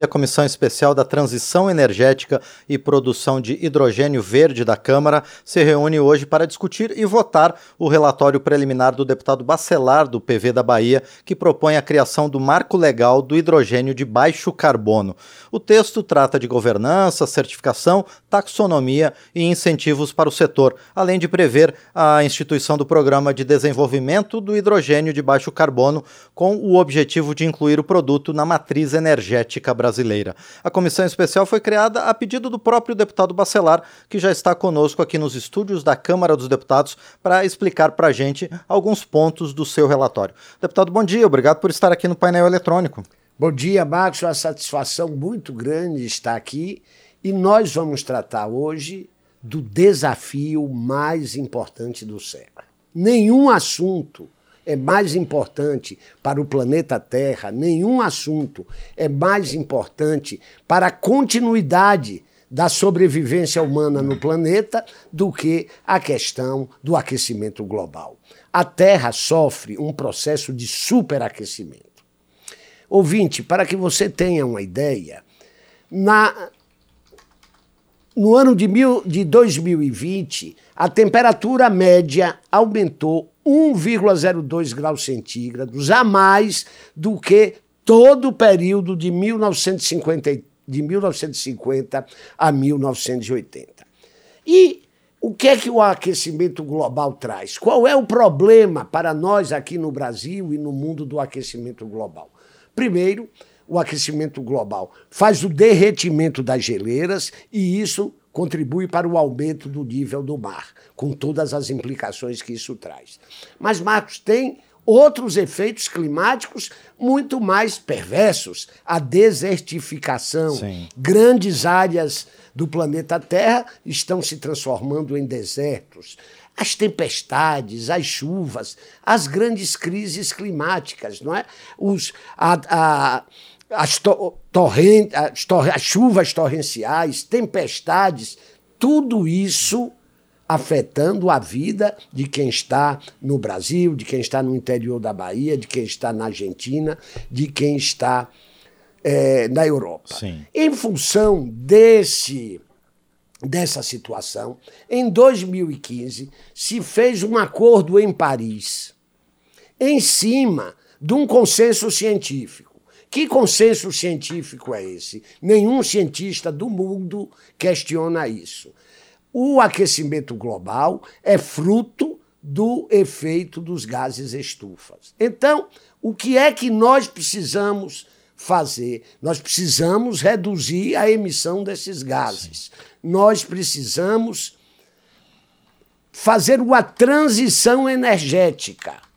A Comissão Especial da Transição Energética e Produção de Hidrogênio Verde da Câmara se reúne hoje para discutir e votar o relatório preliminar do deputado Bacelar, do PV da Bahia, que propõe a criação do marco legal do hidrogênio de baixo carbono. O texto trata de governança, certificação, taxonomia e incentivos para o setor, além de prever a instituição do Programa de Desenvolvimento do Hidrogênio de Baixo Carbono, com o objetivo de incluir o produto na matriz energética brasileira brasileira. A comissão especial foi criada a pedido do próprio deputado Bacelar, que já está conosco aqui nos estúdios da Câmara dos Deputados para explicar para a gente alguns pontos do seu relatório. Deputado, bom dia, obrigado por estar aqui no painel eletrônico. Bom dia, Marcos. Uma satisfação muito grande estar aqui e nós vamos tratar hoje do desafio mais importante do século. Nenhum assunto é mais importante para o planeta Terra, nenhum assunto é mais importante para a continuidade da sobrevivência humana no planeta do que a questão do aquecimento global. A Terra sofre um processo de superaquecimento. Ouvinte, para que você tenha uma ideia, na, no ano de, mil, de 2020, a temperatura média aumentou 1,02 graus centígrados a mais do que todo o período de 1950, de 1950 a 1980. E o que é que o aquecimento global traz? Qual é o problema para nós aqui no Brasil e no mundo do aquecimento global? Primeiro, o aquecimento global faz o derretimento das geleiras e isso contribui para o aumento do nível do mar, com todas as implicações que isso traz. Mas, Marcos, tem outros efeitos climáticos muito mais perversos. A desertificação. Sim. Grandes áreas do planeta Terra estão se transformando em desertos. As tempestades, as chuvas, as grandes crises climáticas, não é? Os, a, a as, torrent, as, tor as chuvas torrenciais, tempestades, tudo isso afetando a vida de quem está no Brasil, de quem está no interior da Bahia, de quem está na Argentina, de quem está é, na Europa. Sim. Em função desse dessa situação, em 2015 se fez um acordo em Paris, em cima de um consenso científico que consenso científico é esse? Nenhum cientista do mundo questiona isso. O aquecimento global é fruto do efeito dos gases estufas. Então, o que é que nós precisamos fazer? Nós precisamos reduzir a emissão desses gases. Nós precisamos fazer uma transição energética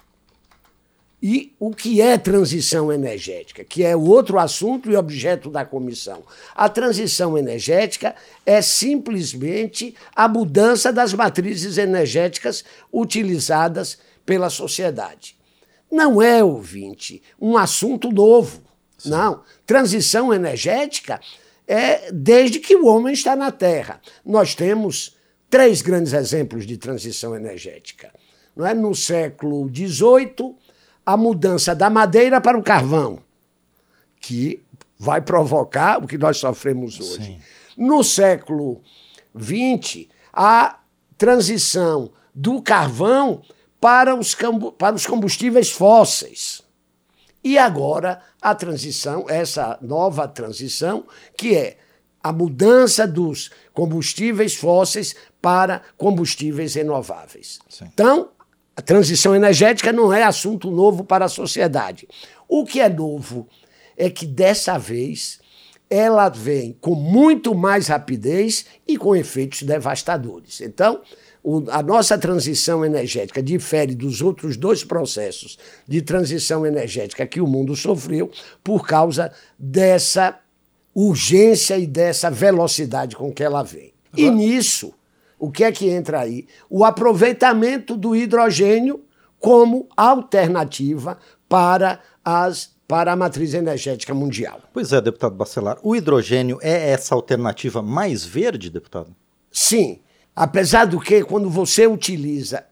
e o que é transição energética, que é outro assunto e objeto da comissão. A transição energética é simplesmente a mudança das matrizes energéticas utilizadas pela sociedade. Não é, ouvinte, um assunto novo. Sim. Não. Transição energética é desde que o homem está na Terra. Nós temos três grandes exemplos de transição energética. Não é? No século XVIII, a mudança da madeira para o carvão, que vai provocar o que nós sofremos hoje. Sim. No século XX, a transição do carvão para os, para os combustíveis fósseis. E agora a transição, essa nova transição, que é a mudança dos combustíveis fósseis para combustíveis renováveis. Sim. Então, a transição energética não é assunto novo para a sociedade. O que é novo é que dessa vez ela vem com muito mais rapidez e com efeitos devastadores. Então, o, a nossa transição energética difere dos outros dois processos de transição energética que o mundo sofreu por causa dessa urgência e dessa velocidade com que ela vem. E nisso, o que é que entra aí? O aproveitamento do hidrogênio como alternativa para as para a matriz energética mundial. Pois é, deputado Bacelar, o hidrogênio é essa alternativa mais verde, deputado? Sim, apesar do que quando você utiliza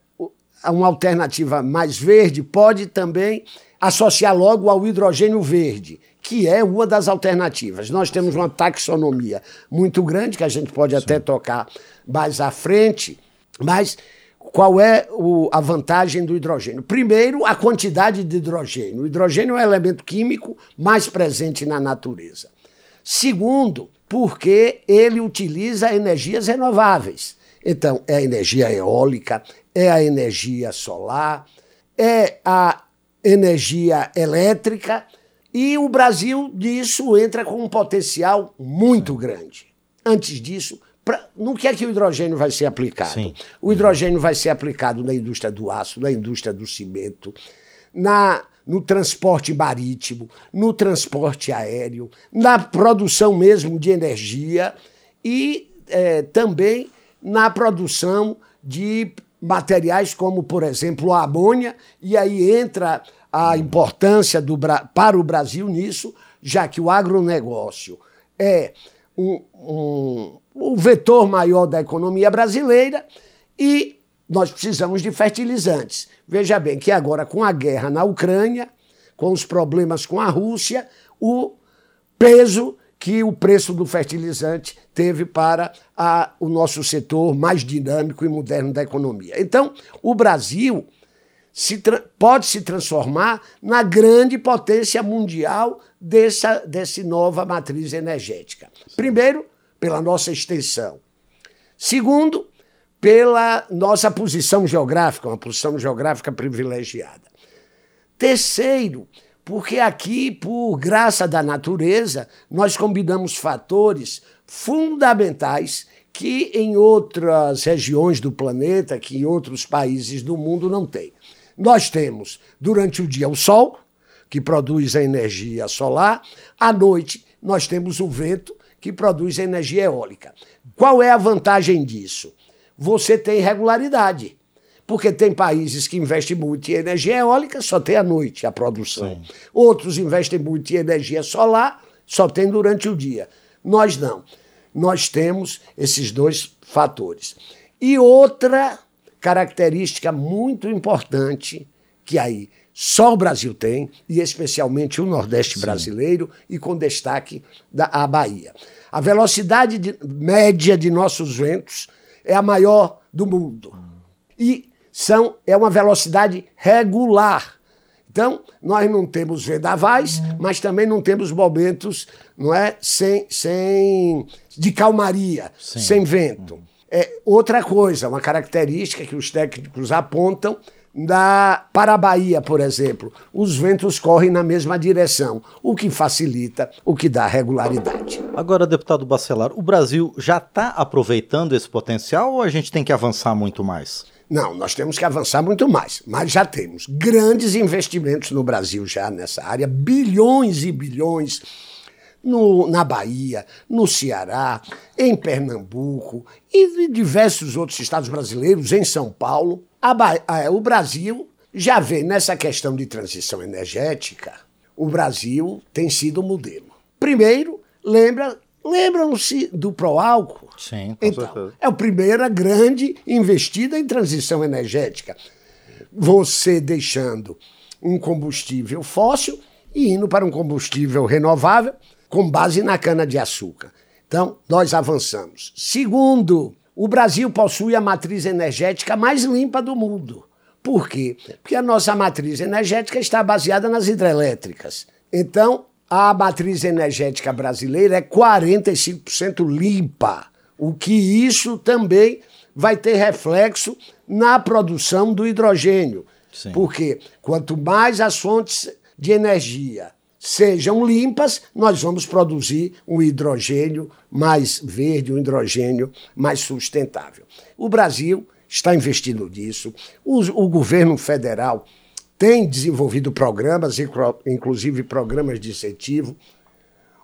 uma alternativa mais verde, pode também associar logo ao hidrogênio verde, que é uma das alternativas. Nós temos uma taxonomia muito grande, que a gente pode Sim. até tocar mais à frente, mas qual é o, a vantagem do hidrogênio? Primeiro, a quantidade de hidrogênio. O hidrogênio é o elemento químico mais presente na natureza. Segundo, porque ele utiliza energias renováveis. Então, é a energia eólica, é a energia solar, é a energia elétrica, e o Brasil disso entra com um potencial muito grande. Antes disso, pra, no que é que o hidrogênio vai ser aplicado? Sim. O hidrogênio vai ser aplicado na indústria do aço, na indústria do cimento, na, no transporte marítimo, no transporte aéreo, na produção mesmo de energia e é, também na produção de materiais como, por exemplo, a amônia, e aí entra a importância do, para o Brasil nisso, já que o agronegócio é um, um, o vetor maior da economia brasileira e nós precisamos de fertilizantes. Veja bem que agora, com a guerra na Ucrânia, com os problemas com a Rússia, o peso que o preço do fertilizante teve para a, o nosso setor mais dinâmico e moderno da economia. Então, o Brasil se pode se transformar na grande potência mundial dessa, dessa nova matriz energética. Primeiro, pela nossa extensão. Segundo, pela nossa posição geográfica, uma posição geográfica privilegiada. Terceiro, porque aqui, por graça da natureza, nós combinamos fatores fundamentais que em outras regiões do planeta, que em outros países do mundo não tem. Nós temos, durante o dia, o sol, que produz a energia solar, à noite, nós temos o vento, que produz energia eólica. Qual é a vantagem disso? Você tem regularidade. Porque tem países que investem muito em energia eólica, só tem à noite a produção. Sim. Outros investem muito em energia solar, só tem durante o dia. Nós não. Nós temos esses dois fatores. E outra característica muito importante que aí só o Brasil tem, e especialmente o Nordeste Sim. brasileiro, e com destaque da a Bahia. A velocidade de, média de nossos ventos é a maior do mundo. E são, é uma velocidade regular. Então, nós não temos vendavais, mas também não temos momentos não é, sem, sem de calmaria, Sim. sem vento. É outra coisa, uma característica que os técnicos apontam da, para a Bahia, por exemplo, os ventos correm na mesma direção, o que facilita, o que dá regularidade. Agora, deputado Bacelar, o Brasil já está aproveitando esse potencial ou a gente tem que avançar muito mais? Não, nós temos que avançar muito mais, mas já temos grandes investimentos no Brasil já nessa área, bilhões e bilhões no, na Bahia, no Ceará, em Pernambuco e em diversos outros estados brasileiros, em São Paulo. A, o Brasil já vê nessa questão de transição energética, o Brasil tem sido o modelo. Primeiro, lembra, lembram-se do Proálcool? Sim, com então, certeza. É a primeira grande investida em transição energética. Você deixando um combustível fóssil e indo para um combustível renovável com base na cana-de-açúcar. Então, nós avançamos. Segundo, o Brasil possui a matriz energética mais limpa do mundo. Por quê? Porque a nossa matriz energética está baseada nas hidrelétricas. Então, a matriz energética brasileira é 45% limpa, o que isso também vai ter reflexo na produção do hidrogênio. Sim. Porque quanto mais as fontes de energia sejam limpas, nós vamos produzir um hidrogênio mais verde, um hidrogênio mais sustentável. O Brasil está investindo nisso, o, o governo federal tem desenvolvido programas, inclusive programas de incentivo,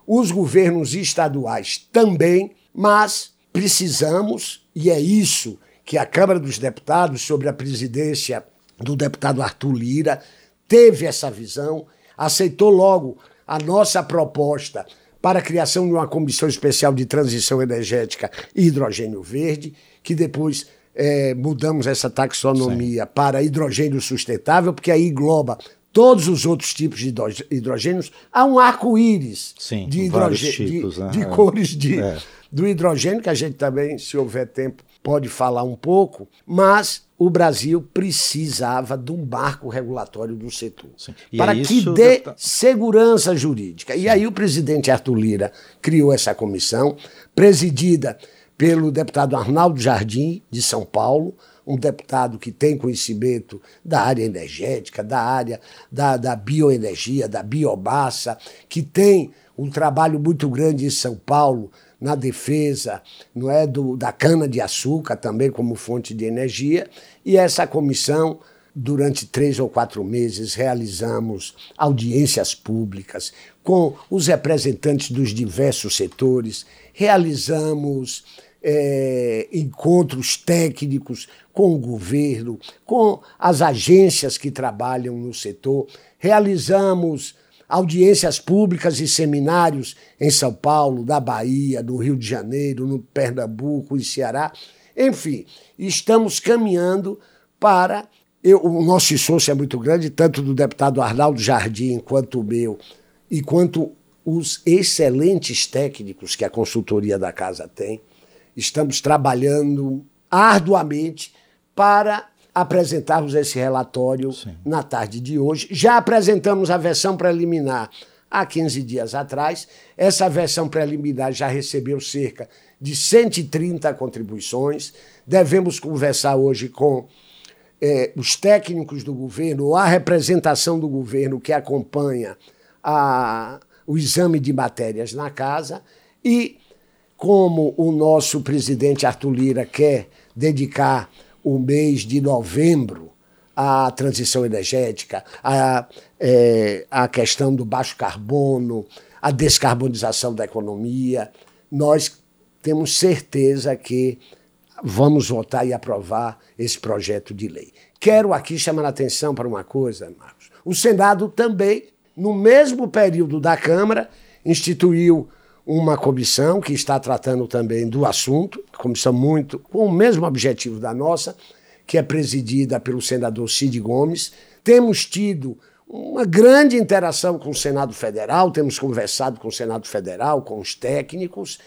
os governos estaduais também, mas precisamos, e é isso que a Câmara dos Deputados, sobre a presidência do deputado Arthur Lira, teve essa visão aceitou logo a nossa proposta para a criação de uma comissão especial de transição energética e hidrogênio verde, que depois é, mudamos essa taxonomia Sim. para hidrogênio sustentável, porque aí engloba todos os outros tipos de hidrogênios, há um arco-íris de hidrogênio, de, né? de é. cores de, é. do hidrogênio, que a gente também, se houver tempo, pode falar um pouco, mas o Brasil precisava de um marco regulatório do setor para é que dê segurança jurídica. E aí o presidente Arthur Lira criou essa comissão, presidida pelo deputado Arnaldo Jardim, de São Paulo, um deputado que tem conhecimento da área energética, da área da, da bioenergia, da biomassa, que tem um trabalho muito grande em São Paulo na defesa não é do, da cana-de-açúcar também como fonte de energia. E essa comissão, durante três ou quatro meses, realizamos audiências públicas com os representantes dos diversos setores, realizamos é, encontros técnicos com o governo, com as agências que trabalham no setor, realizamos audiências públicas e seminários em São Paulo, na Bahia, no Rio de Janeiro, no Pernambuco e Ceará. Enfim, estamos caminhando para. Eu, o nosso esforço é muito grande, tanto do deputado Arnaldo Jardim quanto o meu, e quanto os excelentes técnicos que a consultoria da casa tem. Estamos trabalhando arduamente para apresentarmos esse relatório Sim. na tarde de hoje. Já apresentamos a versão preliminar há 15 dias atrás. Essa versão preliminar já recebeu cerca de 130 contribuições. Devemos conversar hoje com é, os técnicos do governo, ou a representação do governo que acompanha a, o exame de matérias na casa. E como o nosso presidente Arthur Lira quer dedicar o mês de novembro à transição energética, à, é, à questão do baixo carbono, à descarbonização da economia, nós temos certeza que vamos votar e aprovar esse projeto de lei. Quero aqui chamar a atenção para uma coisa, Marcos. O Senado também, no mesmo período da Câmara, instituiu uma comissão que está tratando também do assunto, comissão muito com o mesmo objetivo da nossa, que é presidida pelo senador Cid Gomes. Temos tido uma grande interação com o Senado Federal, temos conversado com o Senado Federal, com os técnicos.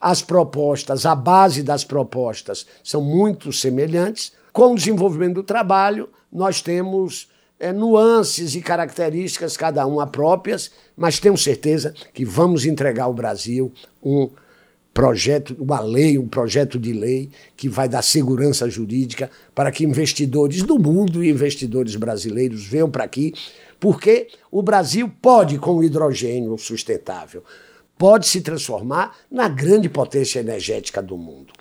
As propostas, a base das propostas são muito semelhantes. Com o desenvolvimento do trabalho, nós temos é, nuances e características, cada uma próprias, mas tenho certeza que vamos entregar ao Brasil um projeto, uma lei, um projeto de lei que vai dar segurança jurídica para que investidores do mundo e investidores brasileiros venham para aqui, porque o Brasil pode, com o hidrogênio sustentável, pode se transformar na grande potência energética do mundo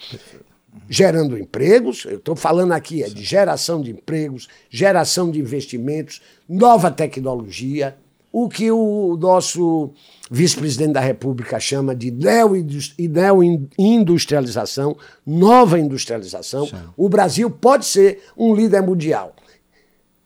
gerando empregos. Eu estou falando aqui é de geração de empregos, geração de investimentos, nova tecnologia, o que o nosso vice-presidente da República chama de neo-industrialização, nova industrialização. Sim. O Brasil pode ser um líder mundial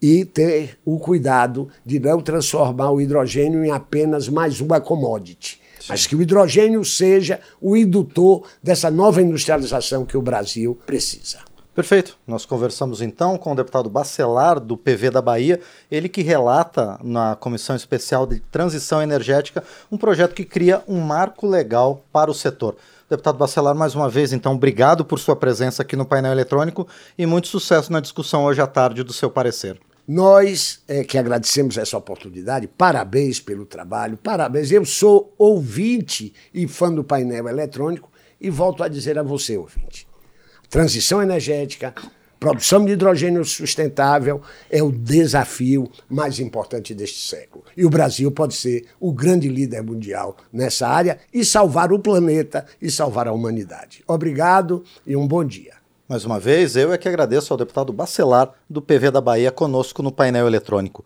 e ter o cuidado de não transformar o hidrogênio em apenas mais uma commodity mas que o hidrogênio seja o indutor dessa nova industrialização que o Brasil precisa. Perfeito. Nós conversamos então com o deputado Bacelar, do PV da Bahia, ele que relata na Comissão Especial de Transição Energética um projeto que cria um marco legal para o setor. Deputado Bacelar, mais uma vez, então, obrigado por sua presença aqui no painel eletrônico e muito sucesso na discussão hoje à tarde do seu parecer. Nós é, que agradecemos essa oportunidade, parabéns pelo trabalho, parabéns. Eu sou ouvinte e fã do painel eletrônico e volto a dizer a você, ouvinte: transição energética, produção de hidrogênio sustentável é o desafio mais importante deste século. E o Brasil pode ser o grande líder mundial nessa área e salvar o planeta e salvar a humanidade. Obrigado e um bom dia. Mais uma vez, eu é que agradeço ao deputado Bacelar, do PV da Bahia, conosco no painel eletrônico.